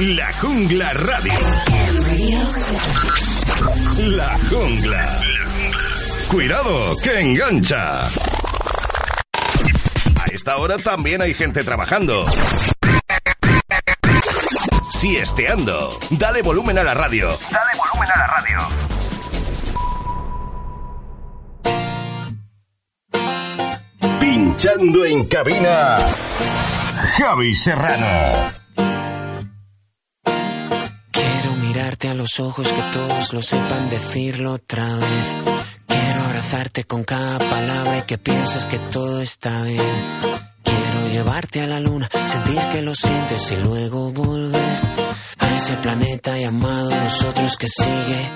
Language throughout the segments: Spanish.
La Jungla Radio. La Jungla. Cuidado, que engancha. A esta hora también hay gente trabajando. Siesteando. Dale volumen a la radio. Dale volumen a la radio. Pinchando en cabina, Javi Serrano. A los ojos que todos lo sepan decirlo otra vez. Quiero abrazarte con cada palabra y que pienses que todo está bien. Quiero llevarte a la luna, sentir que lo sientes y luego volver a ese planeta llamado nosotros que sigue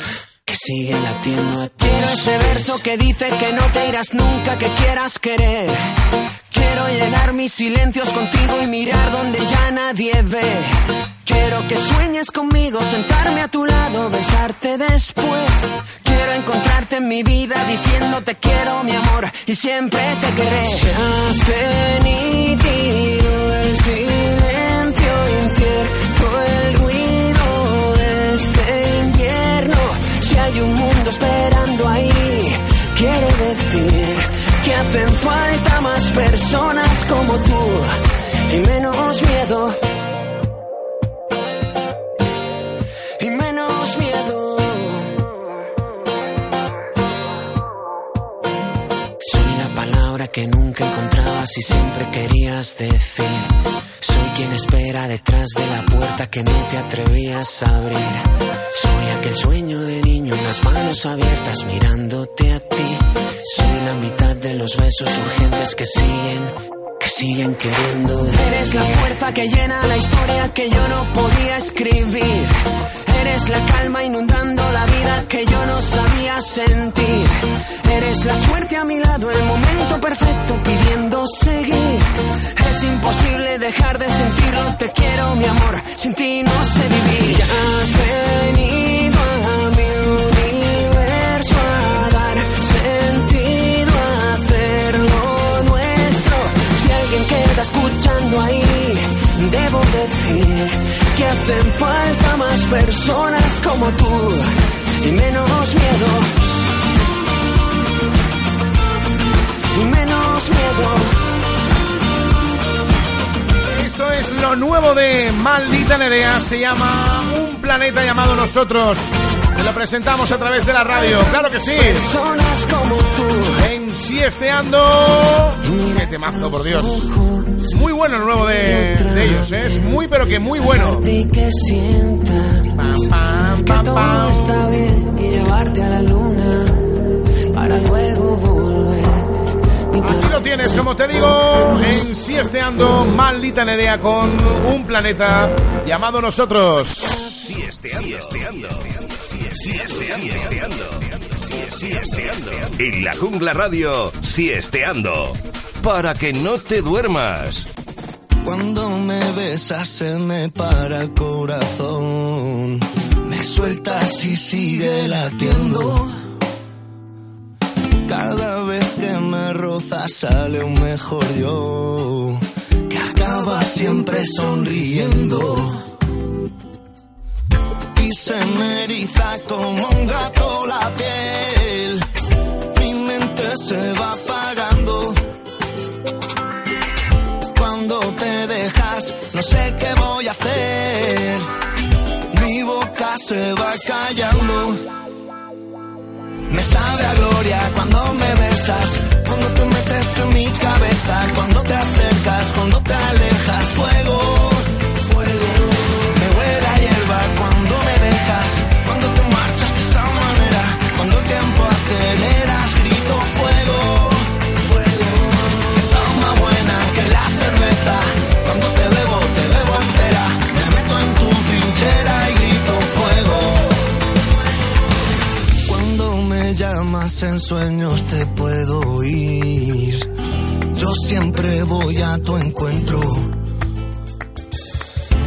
sigue latiendo a ti. Quiero ese verso que dice que no te irás nunca, que quieras querer. Quiero llenar mis silencios contigo y mirar donde ya nadie ve. Quiero que sueñes conmigo, sentarme a tu lado, besarte después. Quiero encontrarte en mi vida diciéndote quiero mi amor y siempre te querré. Se hace nítido el que hacen falta más personas como tú y menos miedo. Y menos miedo. Soy la palabra que nunca encontrabas y siempre querías decir. Soy quien espera detrás de la puerta que no te atrevías a abrir. Soy aquel sueño de niño las manos abiertas mirándote a ti. Soy la mitad de los besos urgentes que siguen, que siguen queriendo. Eres la fuerza que llena la historia que yo no podía escribir. Eres la calma inundando la vida que yo no sabía sentir. Eres la suerte a mi lado, el momento perfecto pidiendo seguir. Es imposible dejar de sentirlo, te quiero mi amor, sin ti no sé vivir. Ya has venido decir que hacen falta más personas como tú y menos miedo. Y menos miedo. Esto es lo nuevo de Maldita Nerea. Se llama Un planeta llamado Nosotros. Te lo presentamos a través de la radio. Claro que sí. Personas como tú. En Siesteando. Qué temazo, por Dios. Es muy bueno el nuevo de, de ellos. ¿eh? Es muy, pero que muy bueno. Pam, pam, pam, está bien y llevarte a la luna para luego volver. Aquí lo tienes, como te digo, en Siesteando, Maldita Nerea con un planeta llamado Nosotros. Siesteando. Siesteando. Siesteando. Siesteando. En la Jungla Radio, Siesteando. Para que no te duermas. Cuando me besas se me para el corazón. Me sueltas y sigue latiendo. Cada vez que me rozas sale un mejor yo. Que acaba siempre sonriendo. Se me eriza como un gato la piel. Mi mente se va apagando. Cuando te dejas, no sé qué voy a hacer. Mi boca se va callando. Me sabe a gloria cuando me besas, cuando te metes en mi cabeza, cuando te acercas, cuando te alejas, fuego. Fuego. Me huele a hierba en sueños te puedo oír. Yo siempre voy a tu encuentro.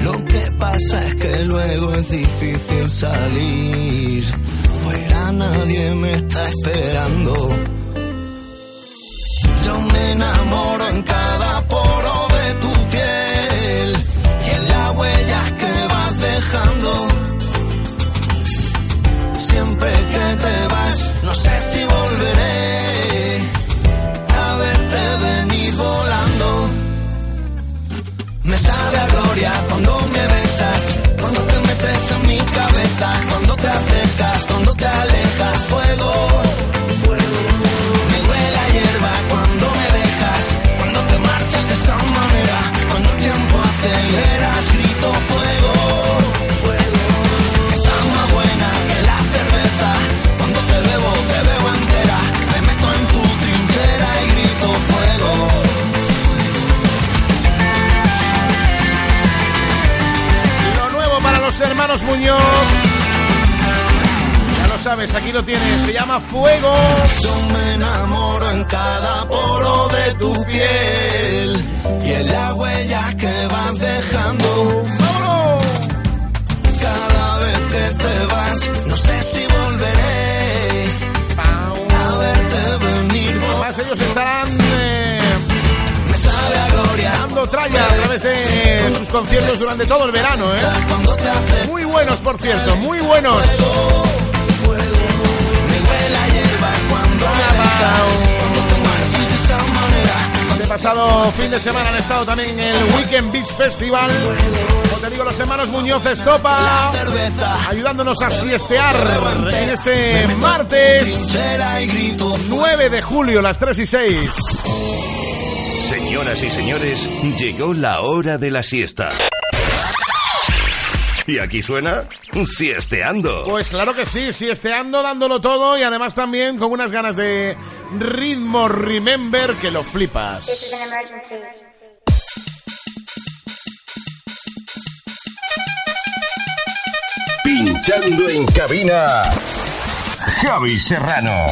Lo que pasa es que luego es difícil salir. Fuera nadie me está esperando. Yo me enamoro en cada sabe a gloria cuando me besas, cuando te metes en mi cabeza, cuando te acercas, cuando te alejas, fuego. Aquí lo tienes, se llama Fuego. Yo me enamoro en cada poro de tu piel y en las huellas que vas dejando. ¡Vámonos! Cada vez que te vas, no sé si volveré a verte venir. Además, ellos estarán eh, Me sabe a gloria dando tralla a través de sus conciertos durante todo el verano, ¿eh? Muy buenos, por cierto, muy buenos. Pasado fin de semana han estado también en el Weekend Beach Festival. Como te digo, los hermanos Muñoz Estopa ayudándonos a siestear en este martes trinchera y grito 9 de julio, las 3 y 6. Señoras y señores, llegó la hora de la siesta. Y aquí suena Siesteando. Pues claro que sí, siesteando, dándolo todo y además también con unas ganas de ritmo remember que lo flipas. Pinchando en cabina, Javi Serrano.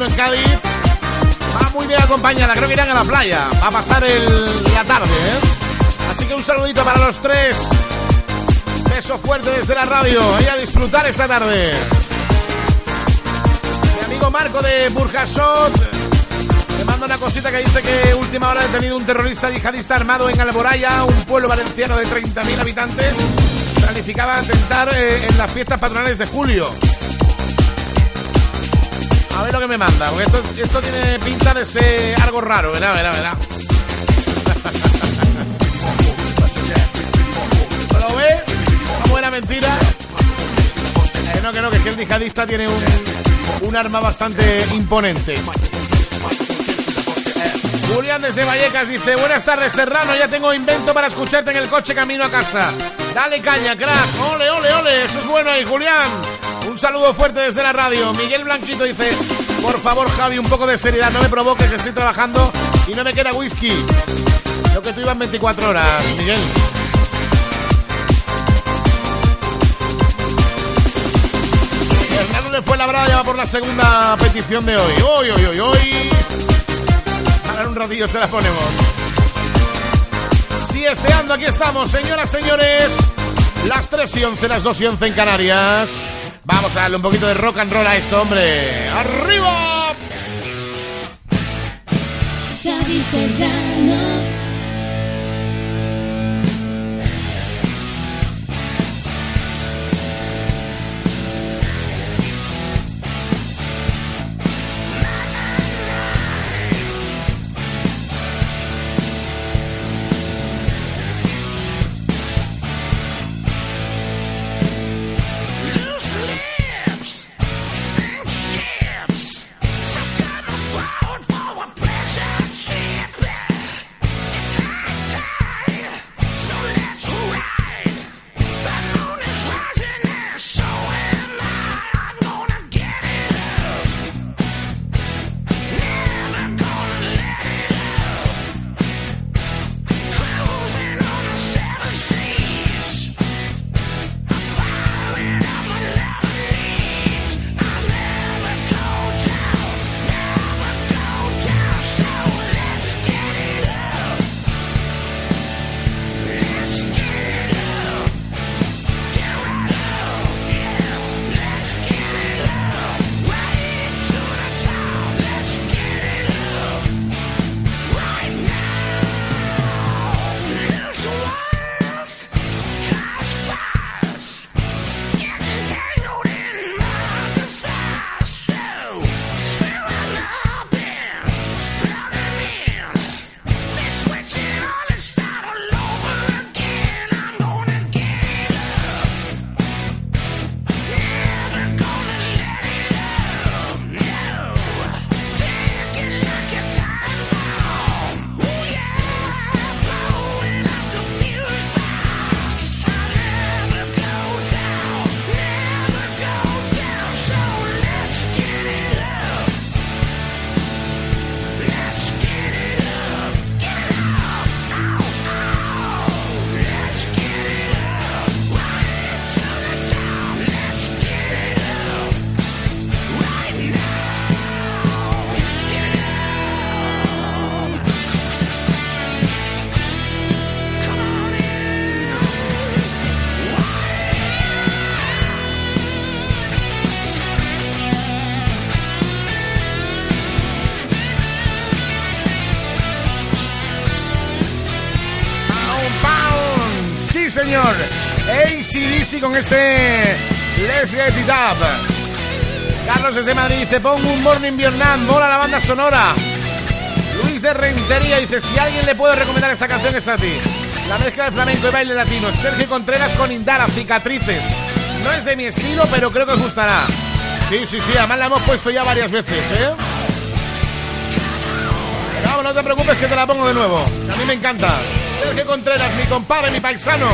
En Cádiz va muy bien acompañada. Creo que irán a la playa. Va a pasar el, la tarde, ¿eh? Así que un saludito para los tres. Beso fuerte desde la radio. Y a disfrutar esta tarde. Mi amigo Marco de Burjasot me manda una cosita que dice que última hora ha detenido un terrorista yihadista armado en Alboraya, un pueblo valenciano de 30.000 habitantes. Planificaba atentar eh, en las fiestas patronales de julio. Ver lo que me manda, porque esto, esto tiene pinta de ser algo raro, verá, verá, verá. ¿Lo ve? Una buena mentira. Eh, no, que no, que es que el yihadista tiene un, un arma bastante imponente. Julián desde Vallecas dice, buenas tardes Serrano, ya tengo invento para escucharte en el coche camino a casa. Dale caña, crack. Ole, ole, ole, eso es bueno ahí, Julián. Un saludo fuerte desde la radio. Miguel Blanquito dice, por favor Javi, un poco de seriedad, no me provoques que estoy trabajando y no me queda whisky. Lo que tú ibas 24 horas, Miguel. Fernando de Fuenlabrada ya va por la segunda petición de hoy. Hoy, hoy, hoy, hoy. Ahora un ratillo se la ponemos. Si esteando, aquí estamos, señoras, señores. Las 3 y 11, las 2 y 11 en Canarias. Vamos a darle un poquito de rock and roll a esto, hombre. ¡Arriba! ACDC con este Let's Get It Up. Carlos desde Madrid dice, pongo un Morning Vietnam, mola la banda sonora. Luis de Rentería dice, si alguien le puede recomendar esta canción es a ti. La mezcla de flamenco y baile latino. Sergio Contreras con Indara, cicatrices. No es de mi estilo, pero creo que os gustará. Sí, sí, sí, además la hemos puesto ya varias veces, ¿eh? Pero vamos, no te preocupes que te la pongo de nuevo. A mí me encanta. Sergio Contreras, mi compadre, mi paisano.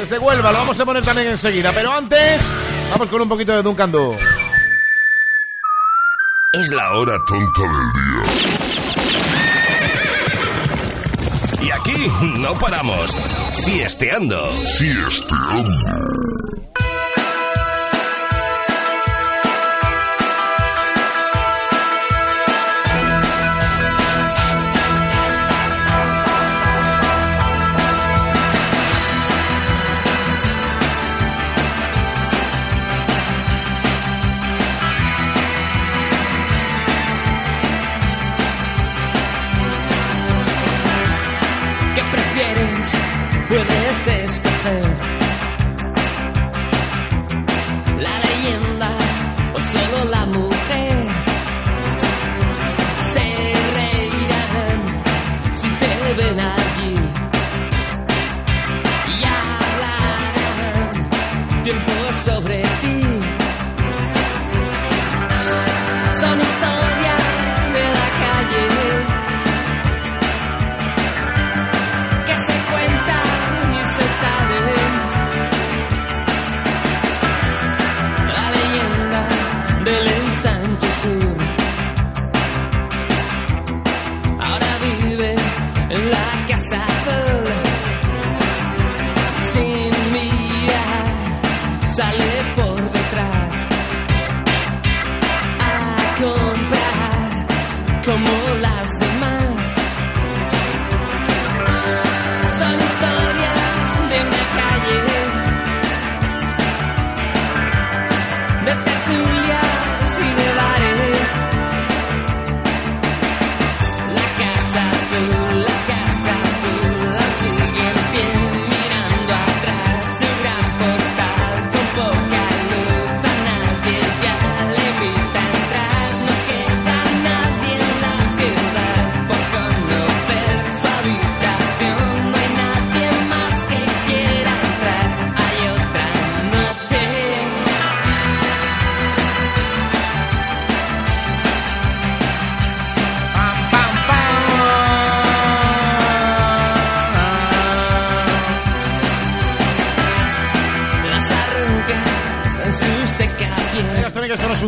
Desde Huelva, lo vamos a poner también enseguida. Pero antes, vamos con un poquito de Duncan Du. Es la hora tonta del día. Y aquí no paramos. Siesteando. Siesteando.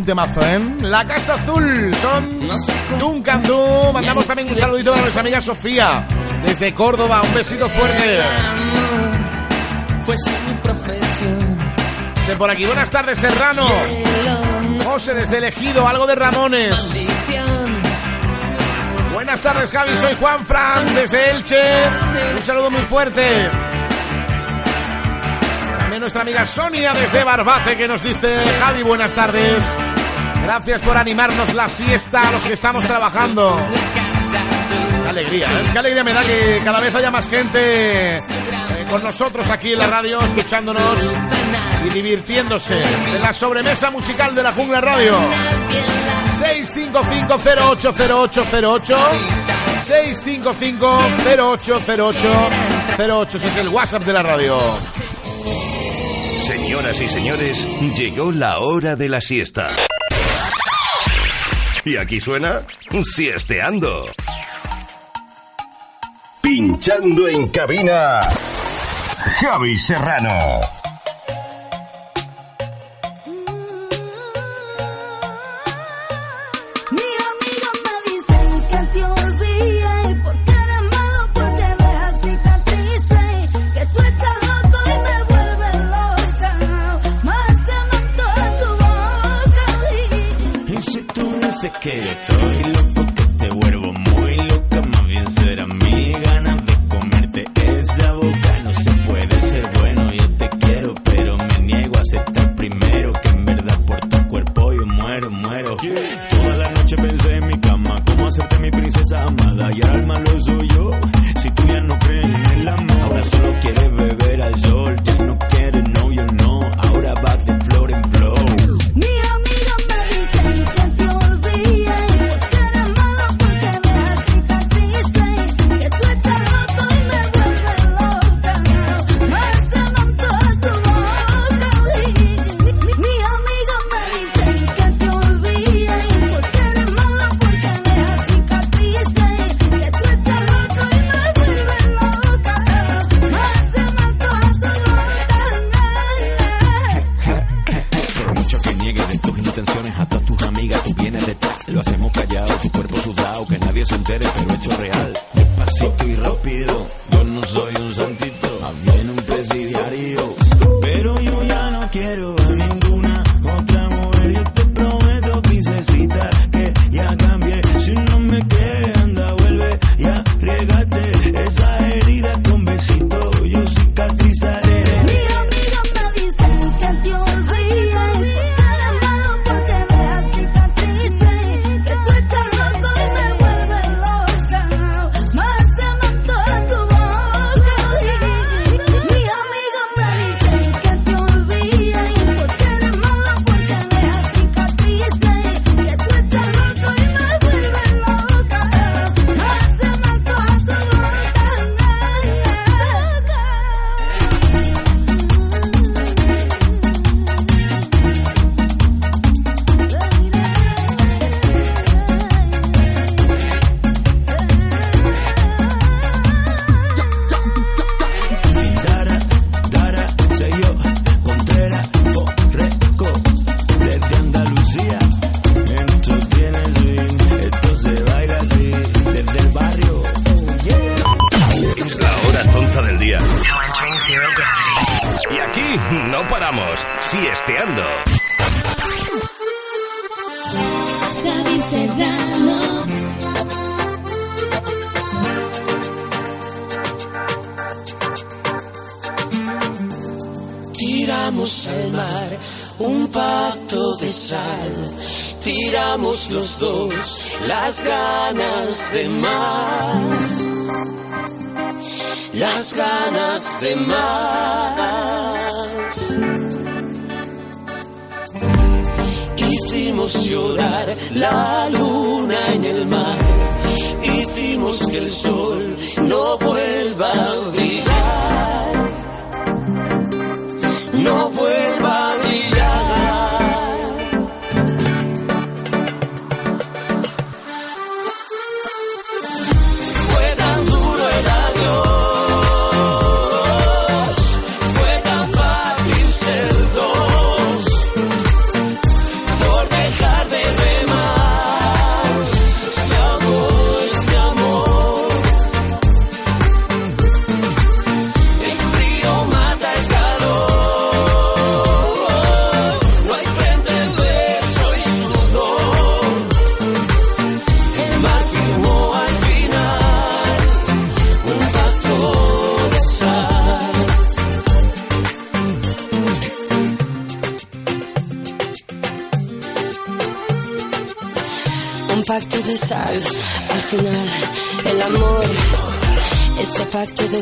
un temazo, ¿eh? La Casa Azul, son Duncan Du. Mandamos también un saludito a nuestra amiga Sofía, desde Córdoba. Un besito fuerte. De por aquí, buenas tardes, Serrano. José, desde Elegido, algo de Ramones. Buenas tardes, Javi, soy Juan Fran, desde Elche. Un saludo muy fuerte También nuestra amiga Sonia desde Barbace que nos dice, Javi, buenas tardes. Gracias por animarnos la siesta a los que estamos trabajando. Qué alegría, ¿eh? qué alegría me da que cada vez haya más gente eh, con nosotros aquí en la radio, escuchándonos y divirtiéndose en la sobremesa musical de la Jungla Radio. 655080808 655080808 es el WhatsApp de la radio. Señoras y señores, llegó la hora de la siesta. Y aquí suena Siesteando. Pinchando en cabina, Javi Serrano. que yo estoy loco.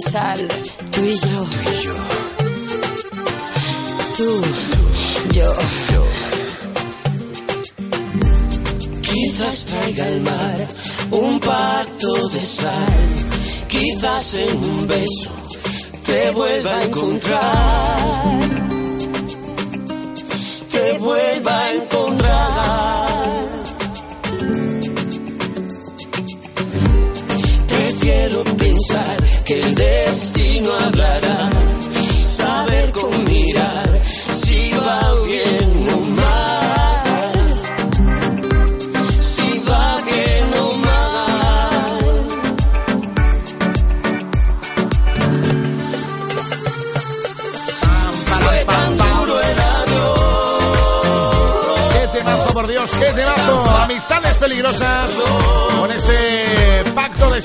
sal, tú y yo. Tú y yo. Tú, yo. yo. Quizás traiga el mar un pacto de sal. Quizás en un beso te vuelva a encontrar.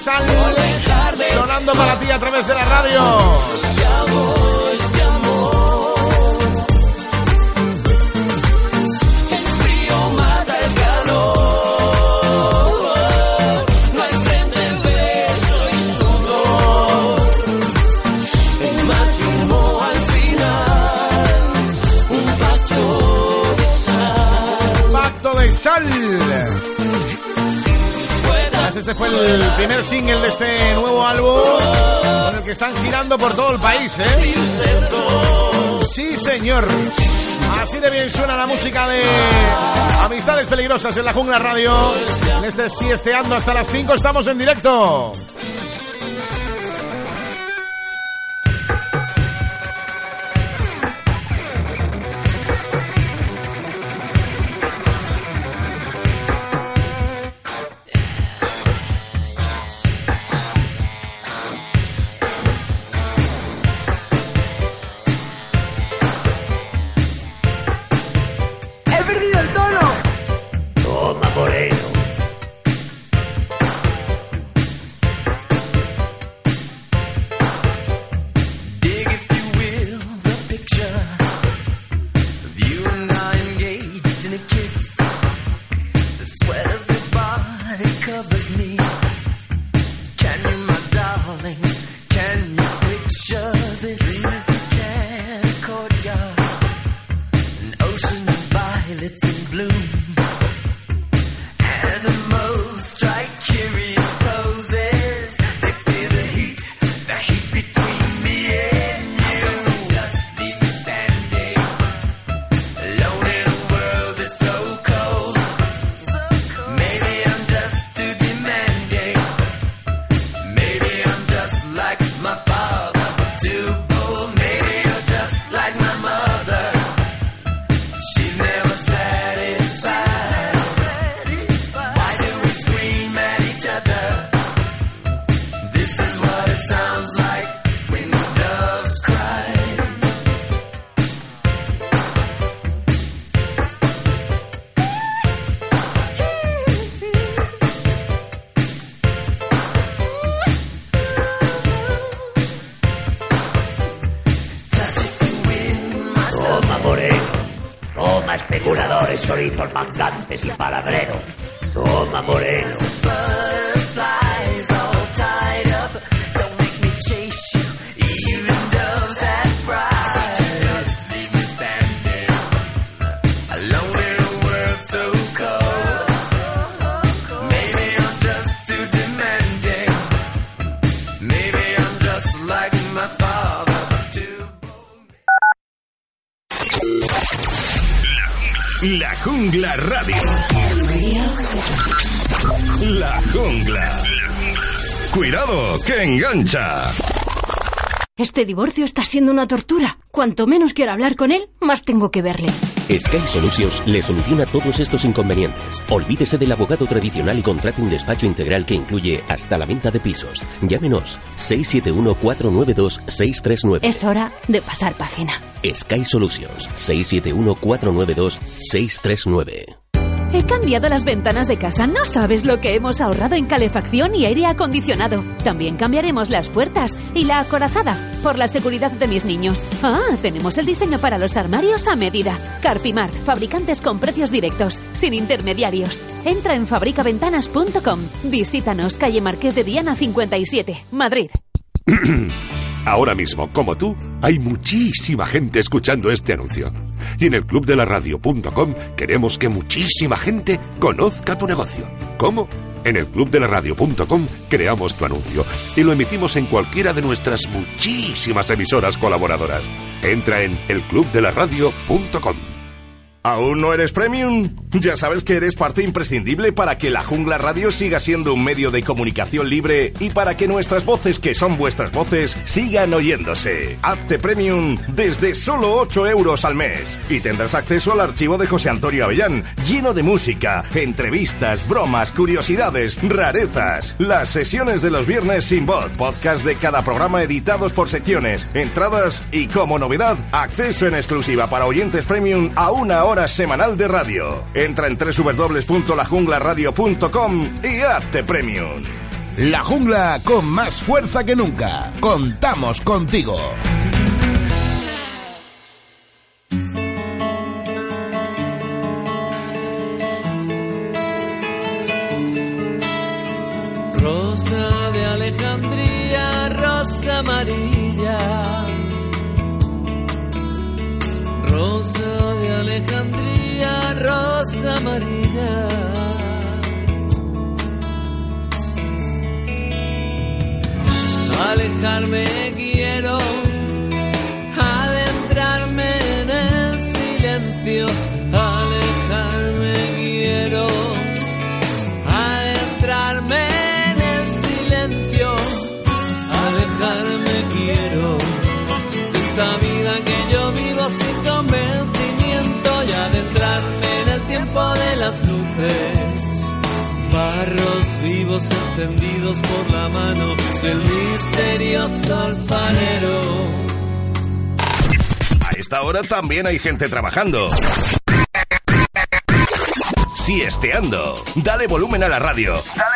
Universal. Sonando para ti a través de la radio. Este fue el primer single de este nuevo álbum con el que están girando por todo el país, ¿eh? Sí, señor. Así de bien suena la música de Amistades Peligrosas en la Jungla Radio. En este siesteando hasta las 5 estamos en directo. Engancha. Este divorcio está siendo una tortura. Cuanto menos quiero hablar con él, más tengo que verle. Sky Solutions le soluciona todos estos inconvenientes. Olvídese del abogado tradicional y contrate un despacho integral que incluye hasta la venta de pisos. Llámenos 671-492-639. Es hora de pasar página. Sky Solutions 671-492-639. He cambiado las ventanas de casa. No sabes lo que hemos ahorrado en calefacción y aire acondicionado. También cambiaremos las puertas y la acorazada por la seguridad de mis niños. Ah, tenemos el diseño para los armarios a medida. Carpimart, fabricantes con precios directos, sin intermediarios. Entra en fabricaventanas.com. Visítanos, calle Marqués de Viana 57, Madrid. Ahora mismo, como tú, hay muchísima gente escuchando este anuncio. Y en el clubdelaradio.com queremos que muchísima gente conozca tu negocio. ¿Cómo? En el clubdelaradio.com creamos tu anuncio y lo emitimos en cualquiera de nuestras muchísimas emisoras colaboradoras. Entra en elclubdelaradio.com. ¿Aún no eres premium? Ya sabes que eres parte imprescindible para que la Jungla Radio siga siendo un medio de comunicación libre y para que nuestras voces, que son vuestras voces, sigan oyéndose. Hazte premium desde solo 8 euros al mes y tendrás acceso al archivo de José Antonio Avellán, lleno de música, entrevistas, bromas, curiosidades, rarezas, las sesiones de los viernes sin voz, podcast de cada programa editados por secciones, entradas y como novedad, acceso en exclusiva para oyentes premium a una hora semanal de radio. Entra en www.lajunglaradio.com y hazte premium. La jungla con más fuerza que nunca. Contamos contigo. Rosa de Alejandría, rosa amarilla. Alejandría, rosa amarilla. Alejarme quiero, Barros vivos encendidos por la mano del misterioso alfarero. A esta hora también hay gente trabajando. Siesteando. Dale volumen a la radio. Dale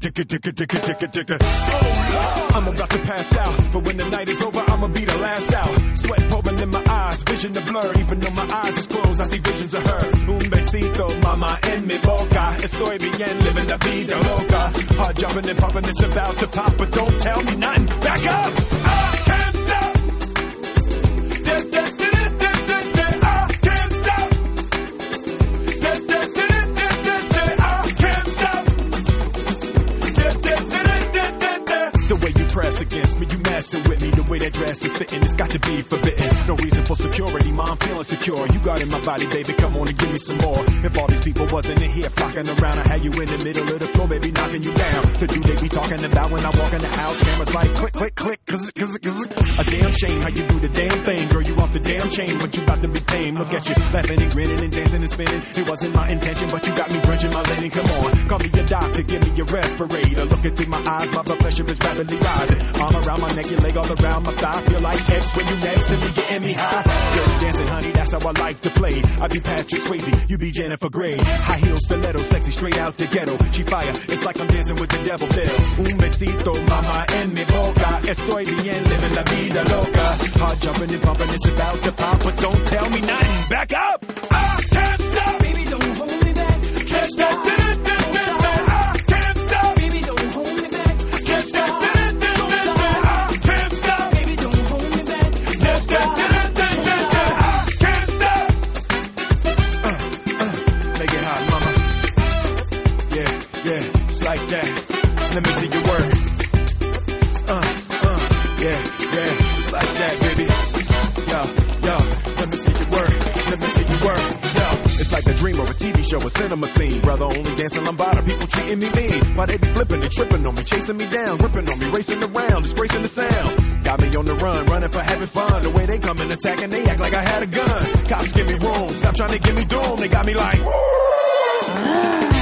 Ticka, ticka, ticka, ticka, ticka. Oh. I'm about to pass out. But when the night is over, I'ma be the last out. Sweat pouring in my eyes, vision to blur. Even though my eyes is closed, I see visions of her. Un besito, mama, en mi boca. Estoy bien, living la vida loca. Hard jumping and popping, it's about to pop. But don't tell me nothing. Back up! To be forbidden. I'm feeling secure. You got in my body, baby, come on and give me some more. If all these people wasn't in here flocking around, I had you in the middle of the floor, baby, knocking you down. The dude they be talking about when I walk in the house, cameras like click, click, click, cause, cause, cause, a damn shame how you do the damn thing, girl. You off the damn chain, but you about to be tame. Look at you, laughing and grinning and dancing and spinning. It wasn't my intention, but you got me drenching my linen. Come on, call me your doctor, give me your respirator. Look into my eyes, my blood pressure is rapidly rising. Arm around my neck, your leg all around my thigh. Feel like X when you next to me, getting me high. Dirty dancing, honey, that's how I like to play. I be Patrick Swayze, you be Jennifer Grey. High heels, stiletto, sexy, straight out the ghetto. She fire, it's like I'm dancing with the devil. Bill, un besito, mama, en mi boca. Estoy bien, living la vida loca. Hard jumping and pumping, it's about to pop, but don't tell me nothing. Back up. I can't show, a cinema scene. Brother only dancing lambada, people treating me mean. Why they be flipping and tripping on me, chasing me down, gripping on me, racing around, disgracing the sound. Got me on the run, running for having fun. The way they come and attacking, they act like I had a gun. Cops give me room, stop trying to give me doom. They got me like.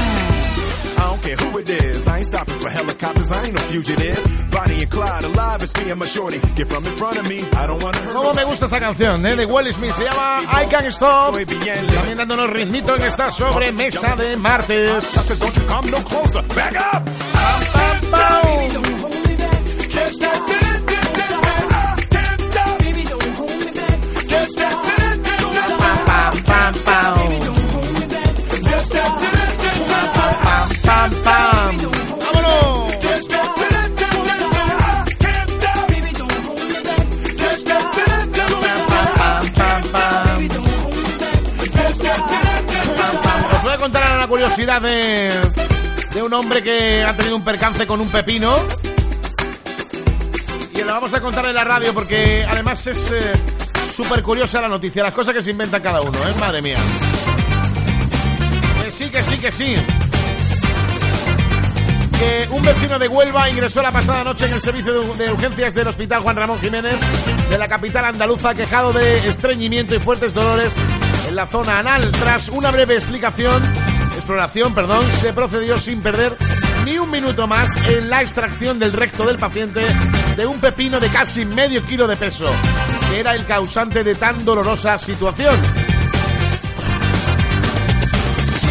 for helicopters. I ain't no fugitive. Bonnie and Clyde alive. It's me and my shorty. Get from in front of me. I don't wanna hurt. ¿Cómo me gusta esta canción eh, de Will Smith? Se llama I Can't Stop. También dándonos ritmito en esta sobremesa de martes. Don't you come no closer. Back up. Curiosidad de, de un hombre que ha tenido un percance con un pepino. Y lo vamos a contar en la radio porque además es eh, súper curiosa la noticia, las cosas que se inventa cada uno, ¿eh? Madre mía. Que sí, que sí, que sí. Que un vecino de Huelva ingresó la pasada noche en el servicio de urgencias del Hospital Juan Ramón Jiménez de la capital andaluza quejado de estreñimiento y fuertes dolores en la zona anal. Tras una breve explicación, exploración, perdón, se procedió sin perder ni un minuto más en la extracción del recto del paciente de un pepino de casi medio kilo de peso, que era el causante de tan dolorosa situación.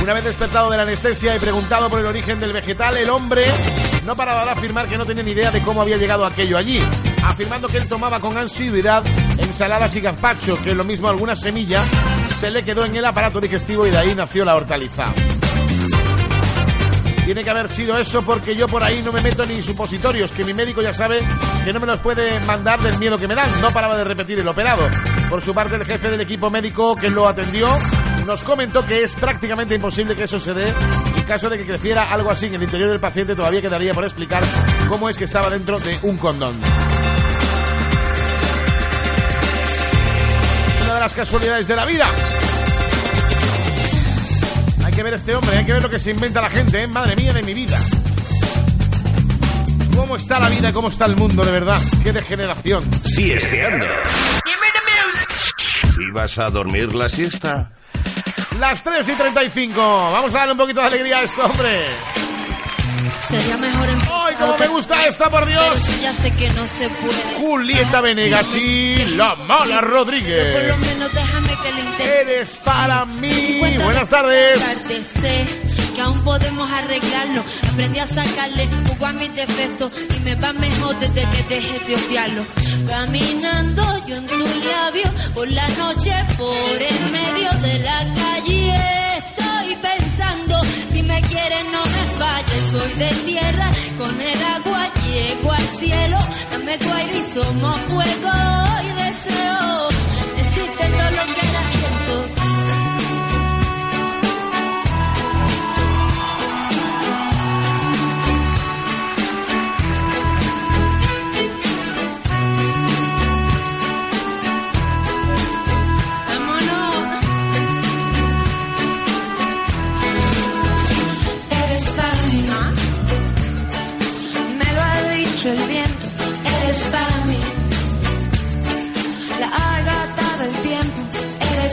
Una vez despertado de la anestesia y preguntado por el origen del vegetal, el hombre no paraba de afirmar que no tenía ni idea de cómo había llegado aquello allí, afirmando que él tomaba con ansiedad ensaladas y gazpacho, que lo mismo alguna semilla se le quedó en el aparato digestivo y de ahí nació la hortaliza. Tiene que haber sido eso porque yo por ahí no me meto ni supositorios, que mi médico ya sabe que no me los puede mandar del miedo que me dan. No paraba de repetir el operado. Por su parte, el jefe del equipo médico que lo atendió nos comentó que es prácticamente imposible que eso se dé. En caso de que creciera algo así en el interior del paciente, todavía quedaría por explicar cómo es que estaba dentro de un condón. Una de las casualidades de la vida. Hay que ver a este hombre, hay que ver lo que se inventa la gente, ¿eh? Madre mía de mi vida. ¿Cómo está la vida y cómo está el mundo, de verdad? ¡Qué degeneración! Siesteando. ¿Ibas a dormir la siesta? Las 3 y 35. Vamos a darle un poquito de alegría a este hombre. Sería mejor en ¡Ay, cómo me gusta esta, por Dios! sí ya sé que no se puede. Julieta Venegas y la mala Por lo Rodríguez. menos déjame que le intente. Eres para mí. Buenas tardes. Que aún podemos arreglarlo. Aprendí a sacarle jugo a mis defectos y me va mejor desde que dejé de odiarlo. Caminando yo en tus labios por la noche, por en medio de la calle. Estoy pensando, no me falles. Soy de tierra, con el agua llego al cielo. Dame tu aire y somos fuego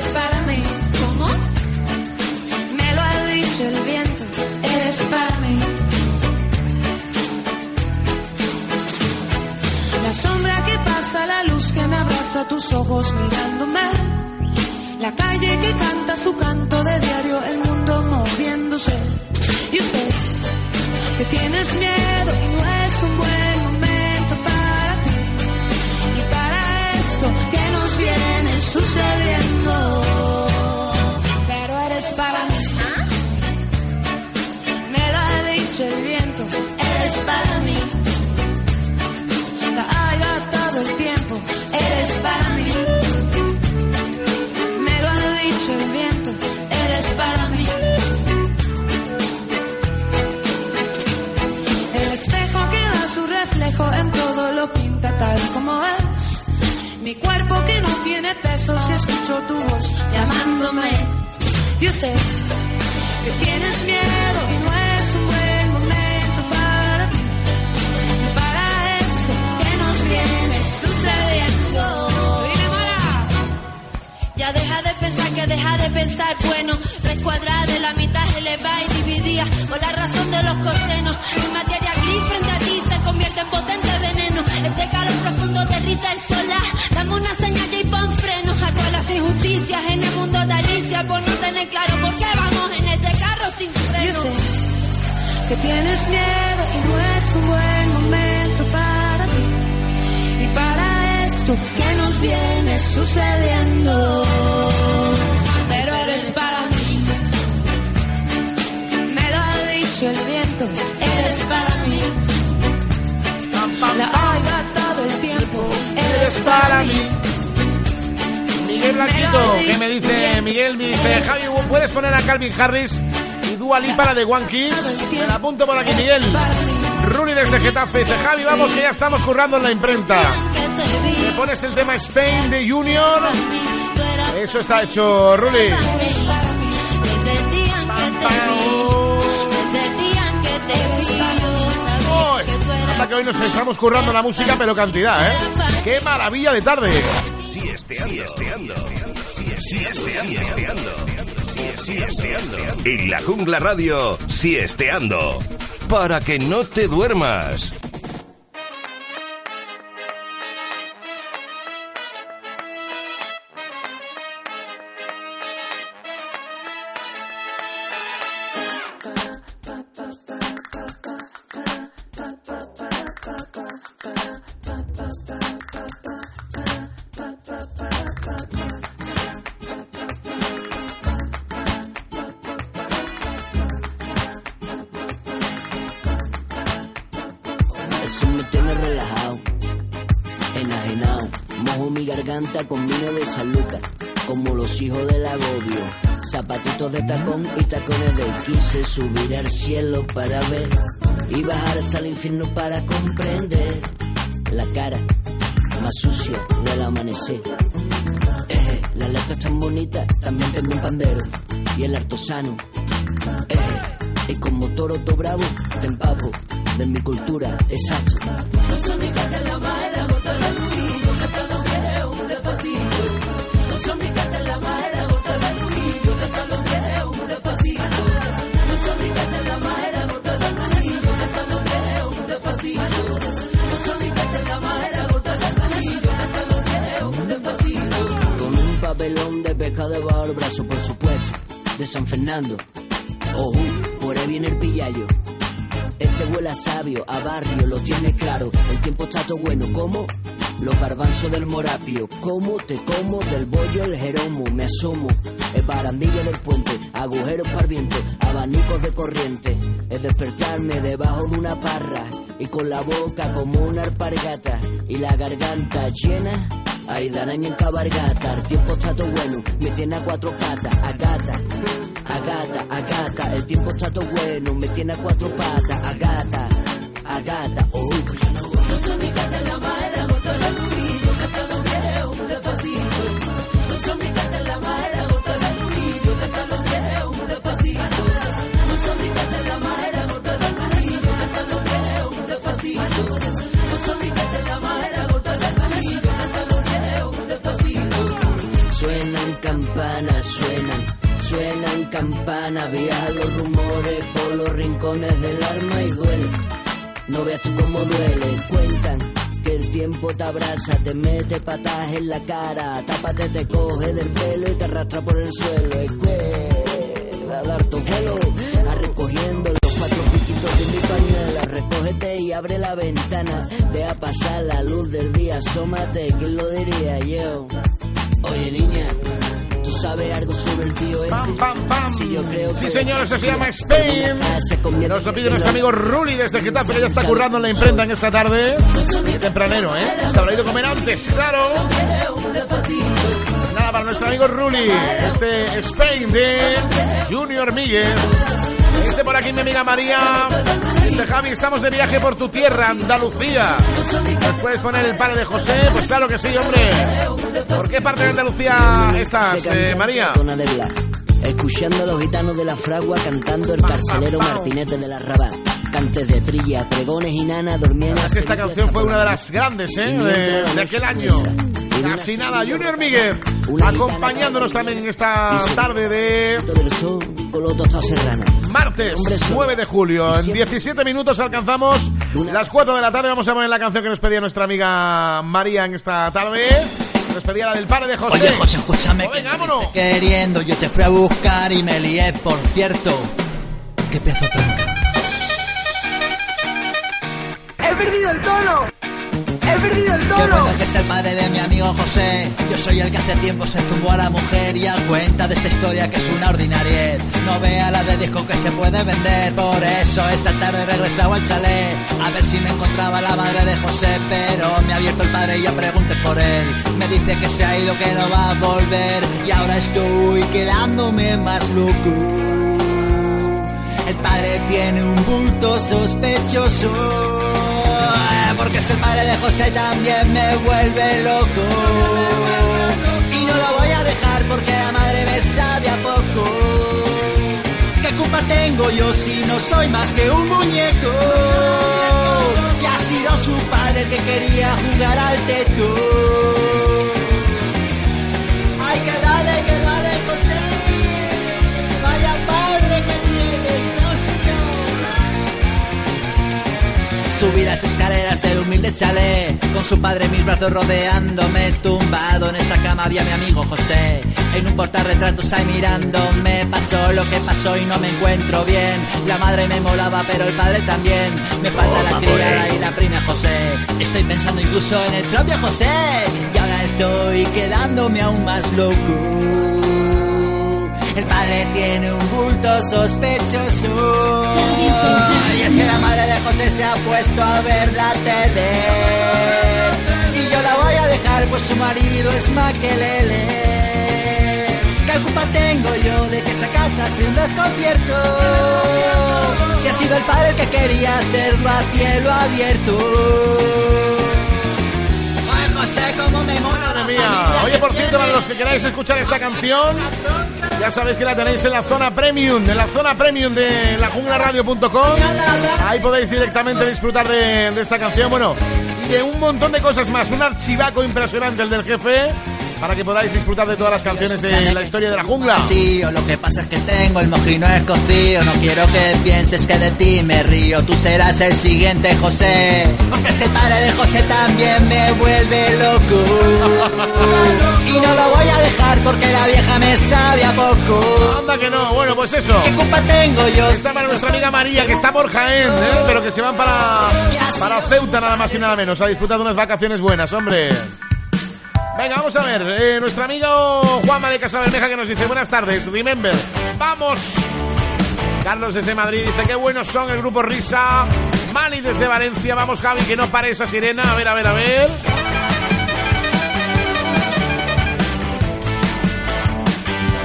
eres para mí. ¿Cómo? Me lo ha dicho el viento, eres para mí. La sombra que pasa, la luz que me abraza, tus ojos mirándome. La calle que canta su canto de diario, el mundo moviéndose. Yo sé que tienes miedo y no es un buen momento para ti. Y para esto nos viene sucediendo. Pero eres para mí. Me lo ha dicho el viento, eres para mí. La ha gastado el tiempo, eres para mí. Me lo ha dicho el viento, eres para mí. El espejo que da su reflejo en todo lo pinta tal como es. Mi cuerpo que no tiene peso si escucho tu voz llamándome. Yo sé que tienes miedo y no es un buen momento para ti. Y para esto que nos viene sucediendo. Ya deja de pensar que deja de pensar es Recuadrar de la mitad elevada y dividida por la razón de los cosenos. Mi materia gris frente a ti se convierte en potente veneno. Este calor profundo derrita el solar. Dame una señal y pon freno a todas las injusticias en el mundo de Alicia. Por no tener claro por qué vamos en este carro sin freno. que tienes miedo y no es un buen momento para ti. Y para esto que nos viene sucediendo. Dicho el viento, eres para mí. La ha gastado el tiempo, eres para mí. Miguel Blanquito, ¿qué me dice Miguel? Me dice, Javi, ¿puedes poner a Calvin Harris y Dua Lipa la de One Kiss? Me la apunto por aquí, Miguel. Ruli desde Getafe dice, Javi, vamos que ya estamos currando en la imprenta. ¿Me pones el tema Spain de Junior? Eso está hecho, Ruli. Eras Hasta que hoy nos estamos currando la música, pero cantidad, ¿eh? ¡Qué maravilla de tarde! Siesteando. Siesteando. Siesteando. En la jungla radio, siesteando. Para que no te duermas. Infierno para comprender la cara más sucia del amanecer. Eh, la letra es tan bonita, también tengo un pandero y el artesano. San Fernando. Ojo, por ahí viene el pillayo. Este huele a sabio, a barrio, lo tienes claro. El tiempo está todo bueno, ¿cómo? Los garbanzos del morapio, ¿cómo te como? Del bollo el jeromo, me asomo. El barandillo del puente, agujeros para viento, abanicos de corriente. Es despertarme debajo de una parra y con la boca como una alpargata y la garganta llena. Ay, de araña en cabargata, el tiempo está todo bueno, me tiene a cuatro patas, a gata, a gata, a gata, el tiempo está bueno, me tiene a cuatro patas, a gata, a gata, oh. Campana, vía los rumores por los rincones del alma y duele. No veas tú cómo duele, cuentan que el tiempo te abraza, te mete patas en la cara, tápate, te coge del pelo y te arrastra por el suelo. Escuela, a dar tu vuelo, a recogiendo los cuatro piquitos de mi pañuelo, recógete y abre la ventana, deja pasar la luz del día, asómate, ¿quién lo diría yo? Oye niña, ¿tú sabes algo sobre el tío este? Sí, yo creo Sí, que- señor, eso se llama Spain. Nos lo pide nuestro amigo Ruli desde Getafe, que ya está currando en la imprenta en esta tarde. Tempranero, ¿eh? Se habrá ido a comer antes, claro. Nada, para nuestro amigo Ruli, este Spain de Junior Miguel. Por aquí, mi amiga María. Este Javi, estamos de viaje por tu tierra, Andalucía. ¿Nos puedes poner el padre de José? Pues claro que sí, hombre. ¿Por qué parte de Andalucía estás, eh, María? Escuchando a los gitanos de la fragua cantando el carcelero Martinete de la Rabat. Cantes de trilla, pregones y nana dormían Es que esta canción fue una de las grandes, ¿eh? De, de aquel año. Casi nada. Junior Miguel, acompañándonos también en esta tarde de martes 9 de julio. En 17 minutos alcanzamos las 4 de la tarde. Vamos a poner la canción que nos pedía nuestra amiga María en esta tarde. Nos pedía la del padre de José. Oye, José, escúchame. Pues venga, vámonos. Queriendo, yo te fui a buscar y me lié, por cierto. Qué pedazo de tronca. He perdido el tono. He perdido el Qué tono. bueno que está el padre de mi amigo José. Yo soy el que hace tiempo se zumbó a la mujer y a cuenta de esta historia que es una ordinariedad. No vea la de disco que se puede vender. Por eso esta tarde he regresado al chalet. A ver si me encontraba la madre de José. Pero me ha abierto el padre y ya pregunté por él. Me dice que se ha ido, que no va a volver. Y ahora estoy quedándome más loco. El padre tiene un bulto sospechoso. Porque es que el padre de José también me vuelve loco. Y no lo voy a dejar porque la madre me sabe a poco. ¿Qué culpa tengo yo si no soy más que un muñeco? Que ha sido su padre el que quería jugar al teto. Las escaleras del humilde chalet. Con su padre en mis brazos rodeándome Tumbado en esa cama había mi amigo José. En un portarretratos ahí mirándome Pasó lo que pasó y no me encuentro bien. La madre me molaba pero el padre también. Me falta la criada Morey. y la prima José. Estoy pensando incluso en el propio José. Y ahora estoy quedándome aún más loco el padre tiene un bulto sospechoso. Y es que la madre de José se ha puesto a ver la tele. Y yo la voy a dejar, pues su marido es Maquelele. ¿Qué culpa tengo yo de que esa casa sea un desconcierto? Si ha sido el padre el que quería hacerlo a cielo abierto. Ay, José, cómo me mola la Madre mía. Oye, por cierto, para los que queráis escuchar esta canción, ya sabéis que la tenéis en la zona premium, en la zona premium de lajunglaradio.com. Ahí podéis directamente disfrutar de, de esta canción, bueno, y de un montón de cosas más. Un archivaco impresionante el del jefe, para que podáis disfrutar de todas las canciones de la historia de la jungla. Tío, lo que pasa es que tengo el mojino escocido. No quiero que pienses que de ti me río. Tú serás el siguiente José. Porque este padre de José también me vuelve loco. Y no lo voy a dejar porque la vieja me sabe a poco. Anda que no, bueno, pues eso. ¿Qué culpa tengo yo? Está para nuestra amiga María, que está por Jaén, ¿eh? pero que se van para, para Ceuta nada más y nada menos, a disfrutar de unas vacaciones buenas, hombre. Venga, vamos a ver, eh, nuestro amigo Juanma de Casa Bermeja que nos dice, buenas tardes, remember, vamos. Carlos desde Madrid dice, qué buenos son el grupo Risa. Mali desde Valencia, vamos Javi, que no pare esa sirena, a ver, a ver, a ver.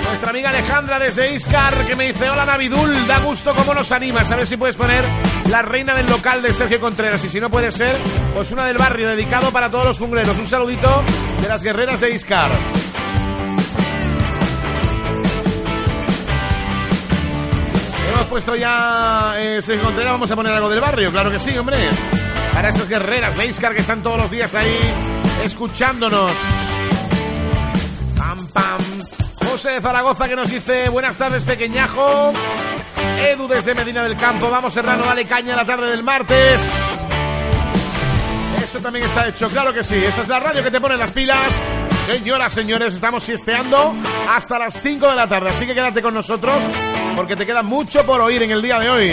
Nuestra amiga Alejandra desde Iscar que me dice Hola Navidul, da gusto cómo nos animas A ver si puedes poner la reina del local de Sergio Contreras. Y si no puede ser, pues una del barrio dedicado para todos los jungleros. Un saludito de las guerreras de Iscar. Hemos puesto ya eh, Sergio Contreras, vamos a poner algo del barrio, claro que sí, hombre. Para esas guerreras de Iscar que están todos los días ahí escuchándonos. Pam, pam. José de Zaragoza que nos dice buenas tardes pequeñajo. Edu desde Medina del Campo. Vamos Serrano, dale caña la tarde del martes. Eso también está hecho, claro que sí. Esta es la radio que te pone las pilas. Señoras, señores, estamos siesteando hasta las 5 de la tarde. Así que quédate con nosotros porque te queda mucho por oír en el día de hoy.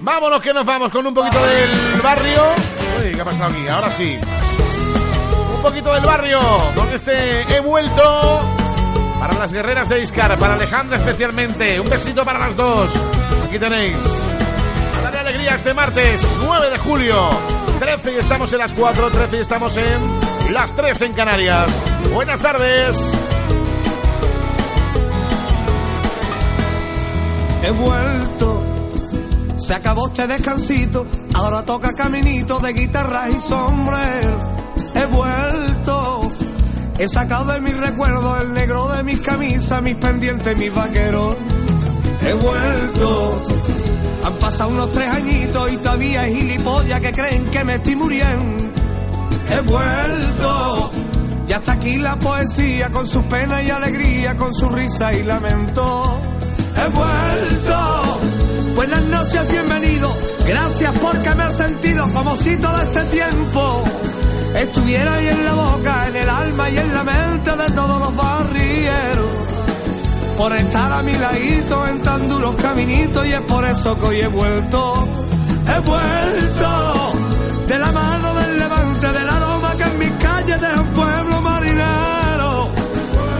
Vámonos que nos vamos con un poquito del barrio. Uy, ¿qué ha pasado aquí? Ahora sí. Poquito del barrio con este he vuelto para las guerreras de Iscar, para Alejandra especialmente. Un besito para las dos. Aquí tenéis. A darle alegría este martes 9 de julio. 13 y estamos en las 4, 13 y estamos en las 3 en Canarias. Buenas tardes. He vuelto, se acabó este descansito, ahora toca caminito de guitarra y sombrero. He vuelto, he sacado de mis recuerdos el negro de mis camisas, mis pendientes, mis vaqueros. He vuelto, han pasado unos tres añitos y todavía hay gilipollas que creen que me estoy muriendo. He vuelto, ya está aquí la poesía con sus penas y alegría, con su risa y lamento. He vuelto. Buenas noches, bienvenido. Gracias porque me he sentido como si todo este tiempo estuviera ahí en la boca, en el alma y en la mente de todos los barrieros. Por estar a mi ladito en tan duros caminitos y es por eso que hoy he vuelto. He vuelto de la mano del levante, del aroma que en mis calles deja un pueblo marinero.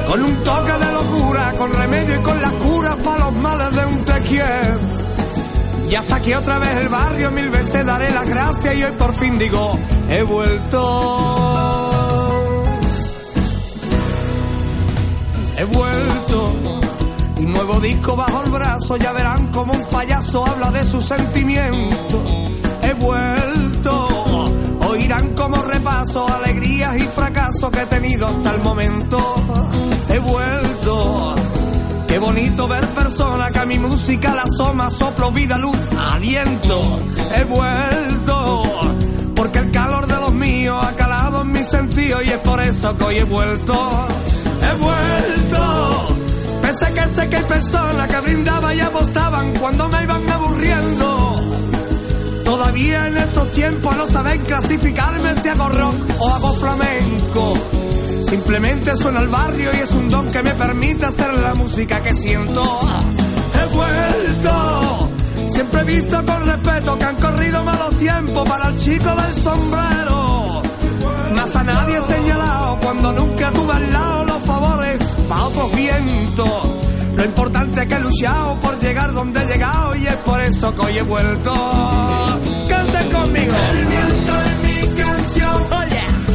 Con un toque de locura, con remedio y con las curas para los males de un te. Y hasta aquí otra vez el barrio, mil veces daré las gracias y hoy por fin digo, he vuelto. He vuelto. Y nuevo disco bajo el brazo, ya verán como un payaso habla de sus sentimientos. He vuelto. Oirán como repaso alegrías y fracasos que he tenido hasta el momento. He vuelto. Qué bonito ver personas que a mi música la asoma, soplo, vida, luz, aliento. He vuelto, porque el calor de los míos ha calado en mi sentido y es por eso que hoy he vuelto. He vuelto, pese que sé que hay personas que brindaban y apostaban cuando me iban aburriendo. Todavía en estos tiempos no saben clasificarme si hago rock o hago flamenco. Simplemente suena al barrio y es un don que me permite hacer la música que siento. He vuelto, siempre he visto con respeto que han corrido malos tiempos para el chico del sombrero. Más a nadie he señalado cuando nunca tuve al lado los favores para otros vientos. Lo importante es que he luchado por llegar donde he llegado y es por eso que hoy he vuelto. Canten conmigo. El viento de mi canción,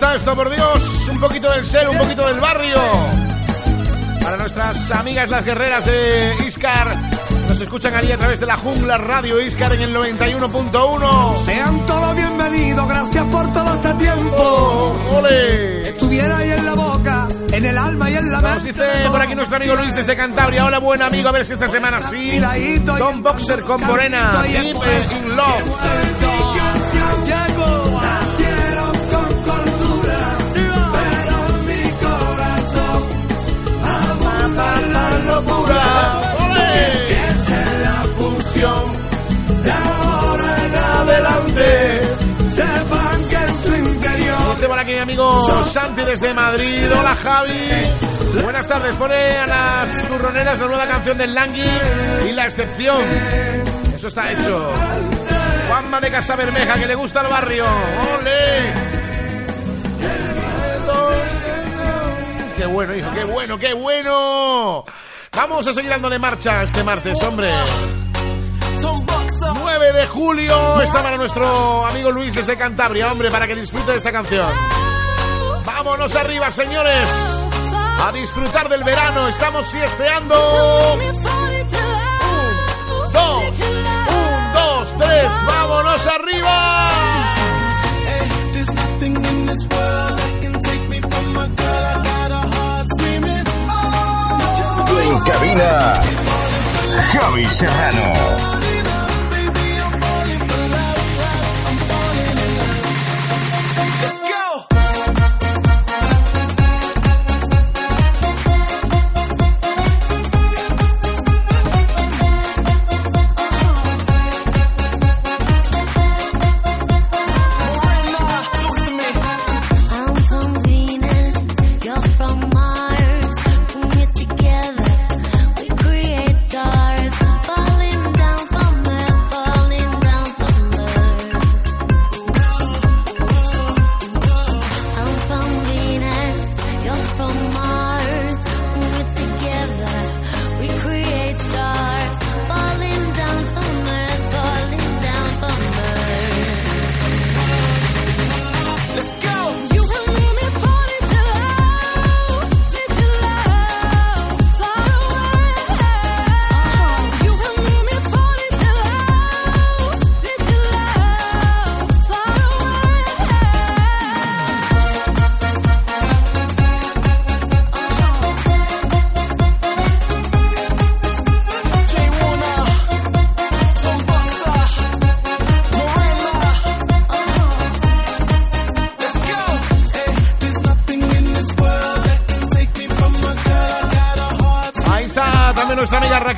esto, por Dios! Un poquito del ser, un poquito del barrio. Para nuestras amigas las guerreras de Iscar, nos escuchan allí a través de la jungla Radio Iscar en el 91.1. Sean todos bienvenidos, gracias por todo este tiempo. ¡Ole! Estuviera ahí en la boca, en el alma y en la Nos mente. dice por aquí nuestro amigo Luis desde Cantabria. Hola, buen amigo, a ver si esta semana sí. Don Boxer con Morena. Deep in Love. Locura. Que es la función de ahora en adelante. Sepan que en su interior Dice por aquí mi amigo Santi desde Madrid. Hola, Javi. Buenas tardes. Pone a las turroneras la nueva canción del Langui y la excepción. Eso está hecho. Juanma de Casa Bermeja, que le gusta el barrio. ¡Ole! ¡Qué bueno, hijo! ¡Qué bueno, qué bueno! Vamos a seguir dándole marcha este martes, hombre. 9 9 de julio. Está para nuestro amigo Luis desde Cantabria, hombre, para que disfrute de esta canción. Vámonos arriba, señores. A disfrutar del verano. Estamos siesteando. Un, dos, un, dos, tres. Vámonos arriba. Cabina, Javi Serrano.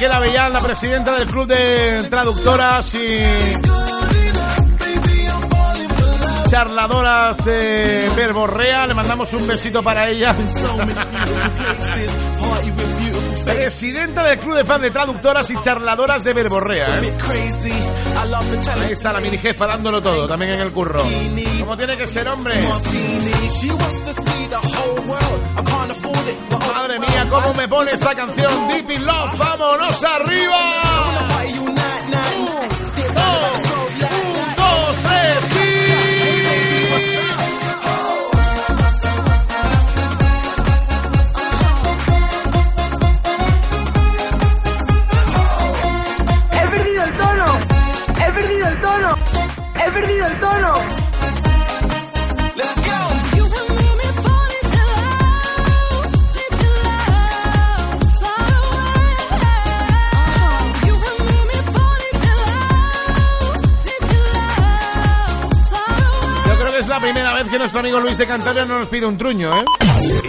Raquel Avellán, la presidenta del Club de Traductoras y charladoras de Verborrea. Le mandamos un besito para ella. Presidenta del Club de Fans de Traductoras y Charladoras de Verborrea. ¿eh? Ahí está la mini jefa dándolo todo, también en el curro. Como tiene que ser, hombre. Madre mía, cómo me pone esta canción Deep in Love. ¡Vámonos arriba! Un, dos, dos, tres, sí. He perdido el tono. He perdido el tono. He perdido el tono. Que nuestro amigo Luis de Cantabria no nos pide un truño, ¿eh?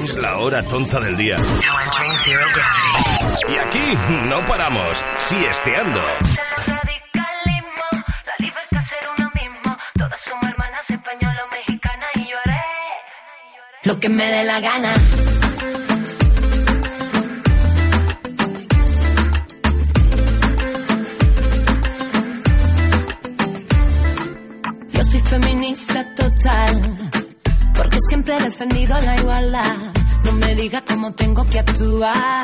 Es la hora tonta del día. Y aquí no paramos, siesteando. Lo que me dé la gana. Yo soy feminista total, siempre he defendido la igualdad. No me digas cómo tengo que actuar.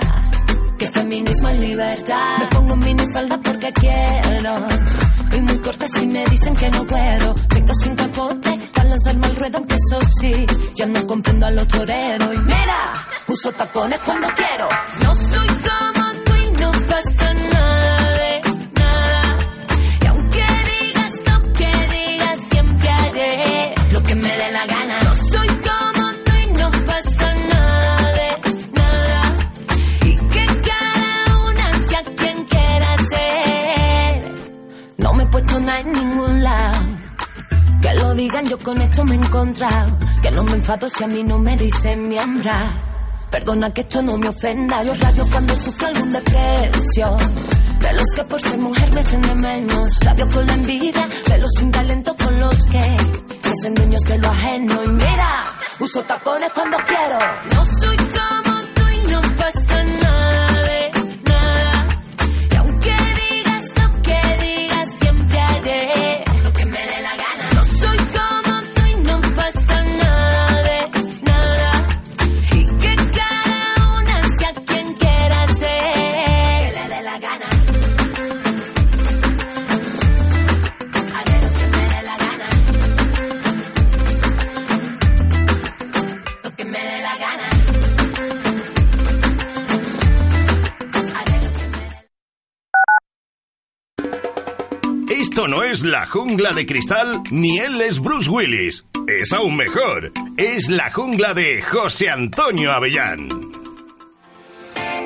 Que feminismo es libertad. Me pongo minifalda porque quiero. Y muy corta si me dicen que no puedo. Vengo sin capote para lanzarme al ruedo, aunque eso sí. Ya no comprendo a los toreros. Y mira, uso tacones cuando quiero. No soy ningún lado. Que lo digan, yo con esto me he encontrado. Que no me enfado si a mí no me dicen miembra. Perdona que esto no me ofenda. Yo radio cuando sufro algún depresión. De los que por ser mujer me hacen menos. Radio con la envidia, de los sin talento con los que se hacen dueños de lo ajeno. Y mira, uso tacones cuando quiero. No soy como Esto no es la jungla de cristal, ni él es Bruce Willis. Es aún mejor. Es la jungla de José Antonio Avellán.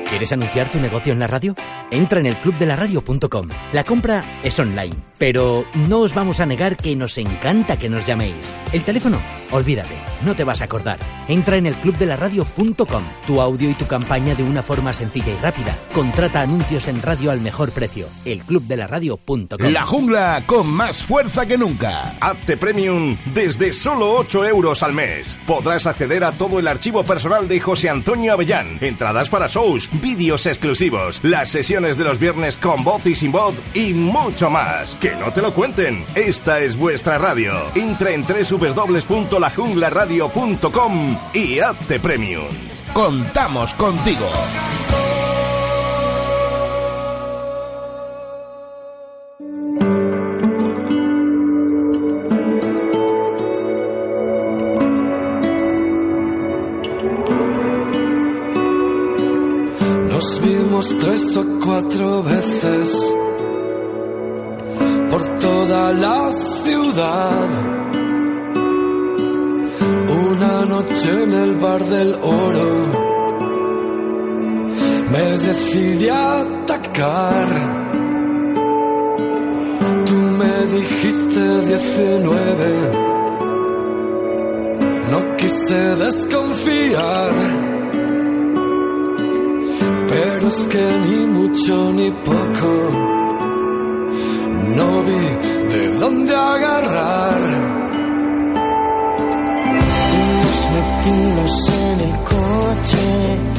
¿Quieres anunciar tu negocio en la radio? Entra en el clubdelaradio.com. La compra es online, pero no os vamos a negar que nos encanta que nos llaméis. El teléfono, olvídate, no te vas a acordar. Entra en el clubdelaradio.com. Tu audio y tu campaña de una forma sencilla y rápida. Contrata anuncios en radio al mejor precio. elclubdelaradio.com. La jungla con más fuerza que nunca. Apte Premium desde solo 8 euros al mes. Podrás acceder a todo el archivo personal de José Antonio Avellán, entradas para shows, vídeos exclusivos, las sesiones de los viernes con voz y sin voz y mucho más. Que no te lo cuenten. Esta es vuestra radio. Entra en www.lajunglaradio.com y hazte Premium. Contamos contigo. Vimos tres o cuatro veces por toda la ciudad. Una noche en el bar del oro me decidí a atacar. Tú me dijiste 19, no quise desconfiar. Pero es que ni mucho ni poco no vi de dónde agarrar. Nos metimos en el coche